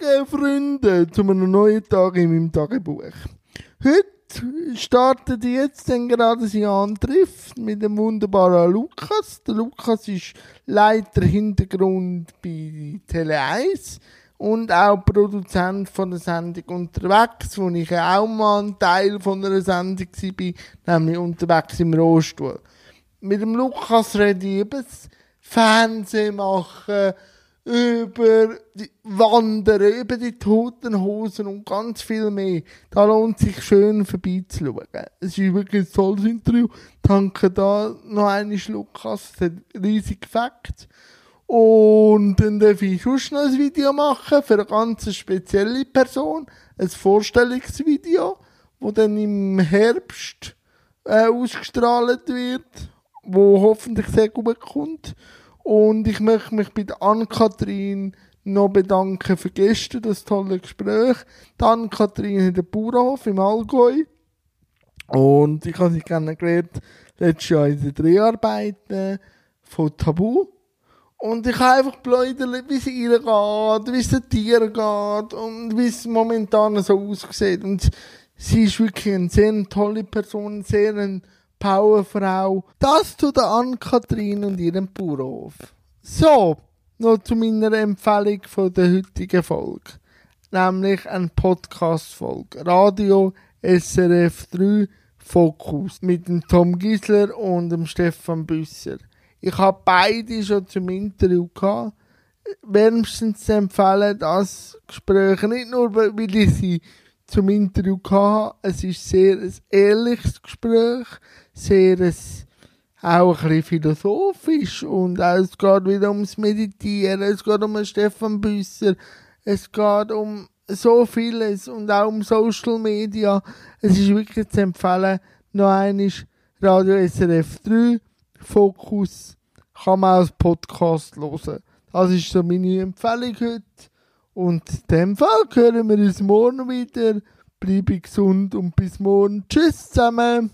Morgen, Freunde, zu einem neuen Tag in meinem Tagebuch. Heute startet jetzt dann gerade sein Antriff mit dem wunderbaren Lukas. Der Lukas ist Leiter Hintergrund bei Tele 1 und auch Produzent von der Sendung unterwegs, wo ich auch mal ein Teil von einer Sendung war, nämlich unterwegs im Rohstuhl. Mit dem Lukas rede ich über das Fernsehen über die Wandern, über die toten Hosen und ganz viel mehr. Da lohnt sich schön vorbeizuschauen. Es ist wirklich ein tolles Interview. Danke da noch einen Lukas. Es hat riesig Fakt. Und dann darf ich schon noch ein Video machen für eine ganz spezielle Person. Ein Vorstellungsvideo, wo dann im Herbst äh, ausgestrahlt wird, wo hoffentlich sehr gut kommt. Und ich möchte mich bei der Ann-Kathrin noch bedanken für gestern, das tolle Gespräch. Die Ann-Kathrin hat den Bauernhof im Allgäu. Und ich habe sie kennengelernt letztes Jahr in den Dreharbeiten von Tabu. Und ich habe einfach bläudert, wie es ihr geht, wie es den Tieren geht und wie es momentan so aussieht. Und sie ist wirklich eine sehr tolle Person, sehr eine Powerfrau. Das zu der Ann-Kathrin und ihrem Bauernhof. So, noch zu meiner Empfehlung von der heutigen Folge. Nämlich eine Podcast-Folge. Radio SRF 3 Fokus mit dem Tom Gisler und dem Stefan Büsser. Ich habe beide schon zum Interview gehabt. Wärmstens empfehlen, das Gespräch. Nicht nur, weil ich sie zum Interview hatte. Es ist sehr ein ehrliches Gespräch. Sehr ein, auch ein bisschen philosophisch. Und es geht wieder ums Meditieren. Es geht um Stefan Büsser. Es geht um so vieles und auch um Social Media. Es ist wirklich zu empfehlen. Noch einmal Radio SRF 3 Fokus kann man als Podcast hören. Das ist so meine Empfehlung heute. Und in dem Fall hören wir uns morgen wieder. Bleibe gesund und bis morgen. Tschüss zusammen.